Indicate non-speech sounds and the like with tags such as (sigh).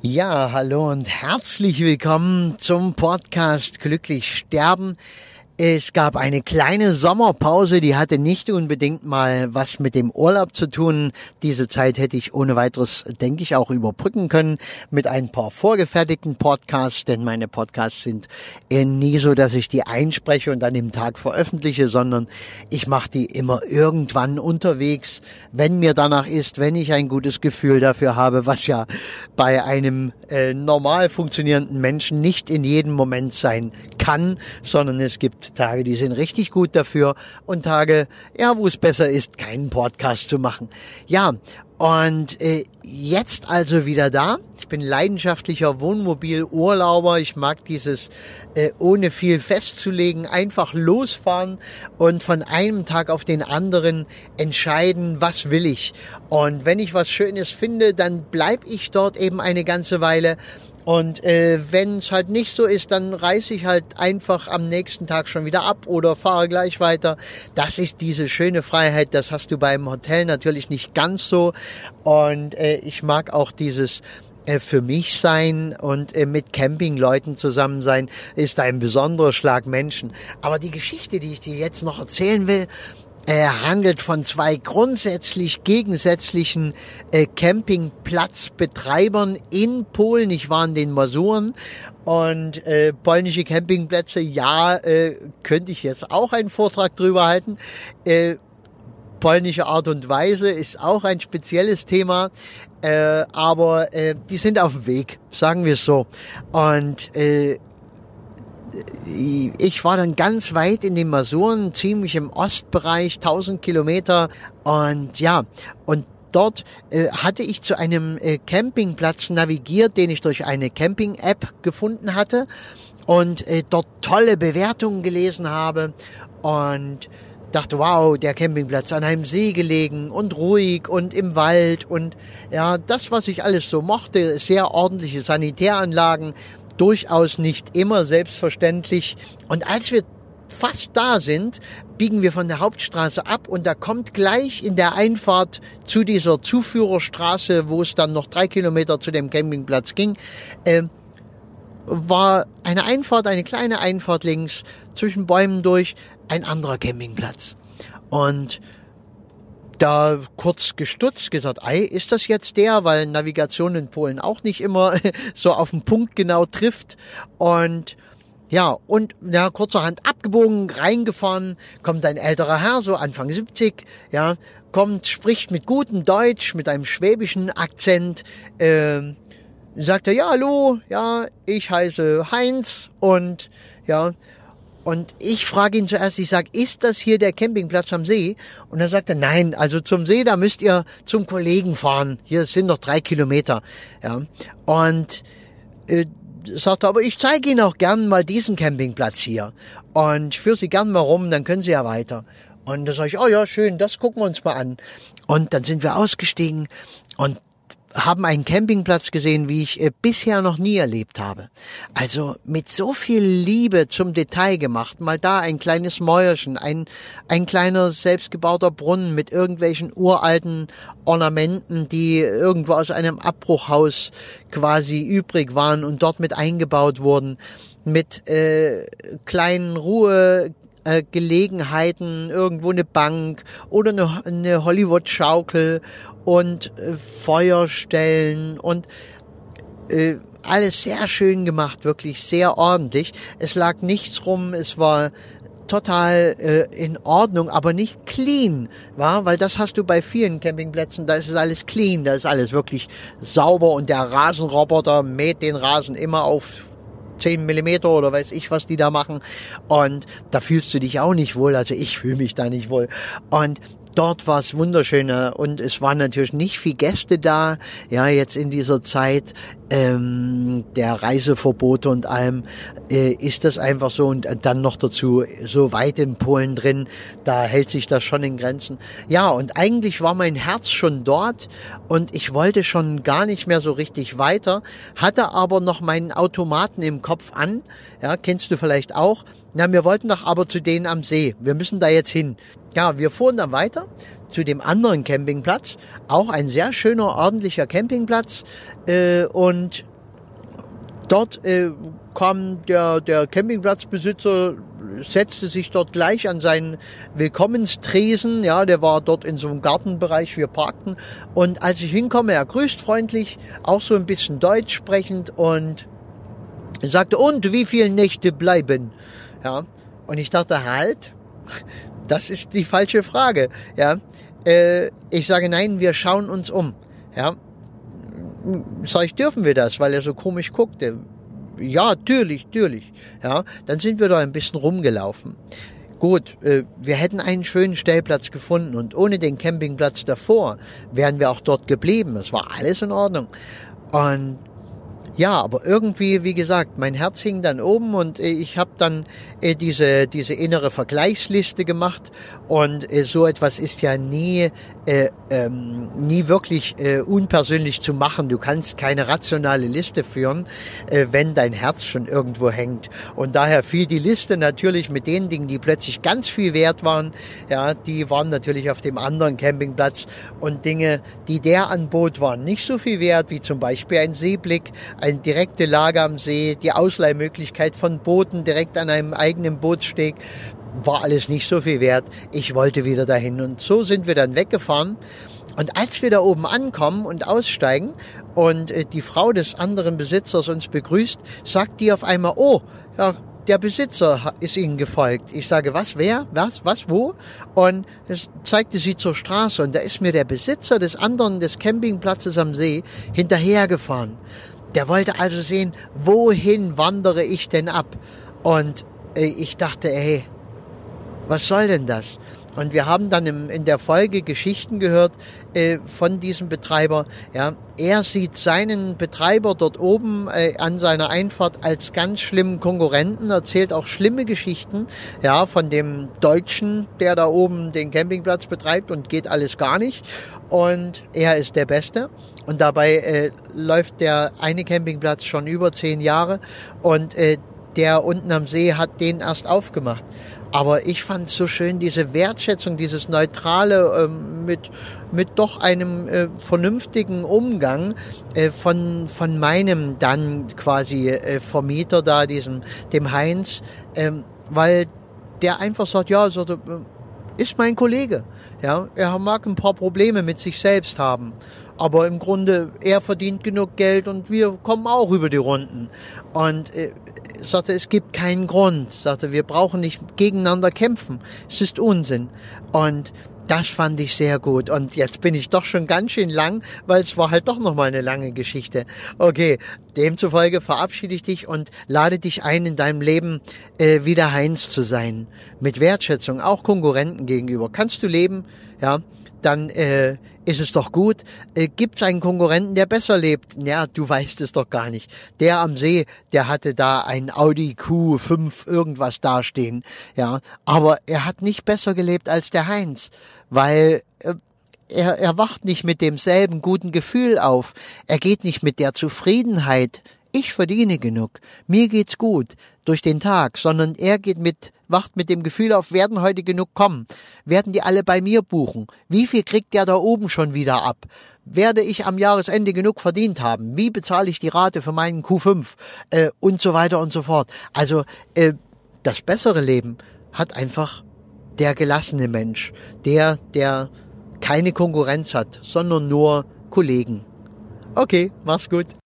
Ja, hallo und herzlich willkommen zum Podcast Glücklich Sterben. Es gab eine kleine Sommerpause, die hatte nicht unbedingt mal was mit dem Urlaub zu tun. Diese Zeit hätte ich ohne weiteres, denke ich, auch überbrücken können mit ein paar vorgefertigten Podcasts, denn meine Podcasts sind nie so, dass ich die einspreche und dann im Tag veröffentliche, sondern ich mache die immer irgendwann unterwegs, wenn mir danach ist, wenn ich ein gutes Gefühl dafür habe, was ja bei einem äh, normal funktionierenden Menschen nicht in jedem Moment sein kann, sondern es gibt Tage, die sind richtig gut dafür und Tage, ja, wo es besser ist, keinen Podcast zu machen. Ja, und äh, jetzt also wieder da. Ich bin leidenschaftlicher Wohnmobilurlauber. Ich mag dieses äh, ohne viel festzulegen, einfach losfahren und von einem Tag auf den anderen entscheiden, was will ich. Und wenn ich was Schönes finde, dann bleib ich dort eben eine ganze Weile und äh, wenn es halt nicht so ist, dann reise ich halt einfach am nächsten Tag schon wieder ab oder fahre gleich weiter. Das ist diese schöne Freiheit. Das hast du beim Hotel natürlich nicht ganz so. Und äh, ich mag auch dieses äh, für mich sein und äh, mit Campingleuten zusammen sein, ist ein besonderer Schlag Menschen. Aber die Geschichte, die ich dir jetzt noch erzählen will, er handelt von zwei grundsätzlich gegensätzlichen äh, Campingplatzbetreibern in Polen. Ich war in den Masuren und äh, polnische Campingplätze, ja, äh, könnte ich jetzt auch einen Vortrag drüber halten. Äh, polnische Art und Weise ist auch ein spezielles Thema, äh, aber äh, die sind auf dem Weg, sagen wir es so. Und äh, ich war dann ganz weit in den Masuren, ziemlich im Ostbereich, 1000 Kilometer. Und ja, und dort äh, hatte ich zu einem äh, Campingplatz navigiert, den ich durch eine Camping-App gefunden hatte und äh, dort tolle Bewertungen gelesen habe und dachte, wow, der Campingplatz an einem See gelegen und ruhig und im Wald und ja, das, was ich alles so mochte, sehr ordentliche Sanitäranlagen, durchaus nicht immer selbstverständlich. Und als wir fast da sind, biegen wir von der Hauptstraße ab und da kommt gleich in der Einfahrt zu dieser Zuführerstraße, wo es dann noch drei Kilometer zu dem Campingplatz ging, äh, war eine Einfahrt, eine kleine Einfahrt links zwischen Bäumen durch, ein anderer Campingplatz. Und da kurz gestutzt, gesagt, ei, ist das jetzt der, weil Navigation in Polen auch nicht immer (laughs) so auf den Punkt genau trifft. Und ja, und ja, kurzerhand abgebogen, reingefahren, kommt ein älterer Herr, so Anfang 70, ja, kommt, spricht mit gutem Deutsch, mit einem schwäbischen Akzent, äh, sagt er, ja, hallo, ja, ich heiße Heinz und ja, und ich frage ihn zuerst, ich sage, ist das hier der Campingplatz am See? Und er sagte, nein, also zum See, da müsst ihr zum Kollegen fahren. Hier sind noch drei Kilometer. Ja. Und äh, sagte, aber ich zeige Ihnen auch gern mal diesen Campingplatz hier. Und führe Sie gern mal rum, dann können Sie ja weiter. Und da sage ich, oh ja, schön, das gucken wir uns mal an. Und dann sind wir ausgestiegen und haben einen Campingplatz gesehen, wie ich äh, bisher noch nie erlebt habe. Also mit so viel Liebe zum Detail gemacht. Mal da ein kleines Mäuerchen, ein, ein kleiner selbstgebauter Brunnen mit irgendwelchen uralten Ornamenten, die irgendwo aus einem Abbruchhaus quasi übrig waren und dort mit eingebaut wurden. Mit äh, kleinen Ruhe äh, Gelegenheiten, irgendwo eine Bank oder eine, eine Hollywood-Schaukel und äh, Feuerstellen und äh, alles sehr schön gemacht, wirklich sehr ordentlich. Es lag nichts rum, es war total äh, in Ordnung, aber nicht clean, war, weil das hast du bei vielen Campingplätzen, da ist es alles clean, da ist alles wirklich sauber und der Rasenroboter mäht den Rasen immer auf 10 Millimeter oder weiß ich, was die da machen. Und da fühlst du dich auch nicht wohl. Also ich fühle mich da nicht wohl. Und dort war es wunderschöner und es waren natürlich nicht viel Gäste da. Ja, jetzt in dieser Zeit ähm, der Reiseverbote und allem äh, ist das einfach so und dann noch dazu so weit in Polen drin, da hält sich das schon in Grenzen. Ja, und eigentlich war mein Herz schon dort und ich wollte schon gar nicht mehr so richtig weiter, hatte aber noch meinen Automaten im Kopf an. Ja, kennst du vielleicht auch Na, wir wollten doch aber zu denen am See. Wir müssen da jetzt hin. Ja, wir fuhren dann weiter zu dem anderen Campingplatz. Auch ein sehr schöner, ordentlicher Campingplatz. Äh, und dort äh, kam der, der Campingplatzbesitzer, setzte sich dort gleich an seinen Willkommenstresen. Ja, der war dort in so einem Gartenbereich. Wir parkten. Und als ich hinkomme, er grüßt freundlich, auch so ein bisschen Deutsch sprechend und sagte, und wie viele Nächte bleiben? Ja, und ich dachte, halt, (laughs) das ist die falsche Frage. Ja, äh, ich sage, nein, wir schauen uns um. Ja, sag ich, dürfen wir das, weil er so komisch guckte. Ja, natürlich, natürlich. Ja, dann sind wir da ein bisschen rumgelaufen. Gut, äh, wir hätten einen schönen Stellplatz gefunden und ohne den Campingplatz davor wären wir auch dort geblieben. Das war alles in Ordnung. Und ja, aber irgendwie, wie gesagt, mein Herz hing dann oben und äh, ich habe dann äh, diese, diese innere Vergleichsliste gemacht und äh, so etwas ist ja nie, äh, ähm, nie wirklich unpersönlich zu machen. Du kannst keine rationale Liste führen, wenn dein Herz schon irgendwo hängt. Und daher fiel die Liste natürlich mit den Dingen, die plötzlich ganz viel wert waren, ja, die waren natürlich auf dem anderen Campingplatz und Dinge, die der anbot, waren nicht so viel wert, wie zum Beispiel ein Seeblick, direkte Lage am See, die Ausleihmöglichkeit von Booten direkt an einem eigenen Bootssteg, war alles nicht so viel wert. Ich wollte wieder dahin und so sind wir dann weggefahren. Und als wir da oben ankommen und aussteigen und äh, die Frau des anderen Besitzers uns begrüßt, sagt die auf einmal, oh, ja, der Besitzer ist ihnen gefolgt. Ich sage, was, wer, was, was, wo? Und es zeigte sie zur Straße und da ist mir der Besitzer des anderen, des Campingplatzes am See, hinterhergefahren. Der wollte also sehen, wohin wandere ich denn ab? Und äh, ich dachte, ey, was soll denn das? Und wir haben dann in der Folge Geschichten gehört äh, von diesem Betreiber. Ja, er sieht seinen Betreiber dort oben äh, an seiner Einfahrt als ganz schlimmen Konkurrenten, erzählt auch schlimme Geschichten, ja, von dem Deutschen, der da oben den Campingplatz betreibt und geht alles gar nicht. Und er ist der Beste. Und dabei äh, läuft der eine Campingplatz schon über zehn Jahre und äh, der unten am See hat den erst aufgemacht. Aber ich fand so schön, diese Wertschätzung, dieses Neutrale ähm, mit, mit doch einem äh, vernünftigen Umgang äh, von, von meinem dann quasi äh, Vermieter da, diesem, dem Heinz, ähm, weil der einfach sagt, ja, so, ist mein Kollege. Ja, er mag ein paar Probleme mit sich selbst haben. Aber im Grunde, er verdient genug Geld und wir kommen auch über die Runden. Und äh, sagte, es gibt keinen Grund. Sagte, wir brauchen nicht gegeneinander kämpfen. Es ist Unsinn. Und das fand ich sehr gut. Und jetzt bin ich doch schon ganz schön lang, weil es war halt doch nochmal eine lange Geschichte. Okay, demzufolge verabschiede ich dich und lade dich ein, in deinem Leben äh, wieder Heinz zu sein. Mit Wertschätzung, auch Konkurrenten gegenüber. Kannst du leben, ja, dann äh, ist es doch gut. Äh, Gibt es einen Konkurrenten, der besser lebt? Ja, du weißt es doch gar nicht. Der am See, der hatte da ein Audi Q5 irgendwas dastehen. Ja, aber er hat nicht besser gelebt als der Heinz, weil äh, er, er wacht nicht mit demselben guten Gefühl auf. Er geht nicht mit der Zufriedenheit. Ich verdiene genug, mir geht's gut durch den Tag, sondern er geht mit, wacht mit dem Gefühl auf, werden heute genug kommen, werden die alle bei mir buchen, wie viel kriegt der da oben schon wieder ab, werde ich am Jahresende genug verdient haben, wie bezahle ich die Rate für meinen Q5 äh, und so weiter und so fort. Also äh, das bessere Leben hat einfach der gelassene Mensch, der, der keine Konkurrenz hat, sondern nur Kollegen. Okay, mach's gut.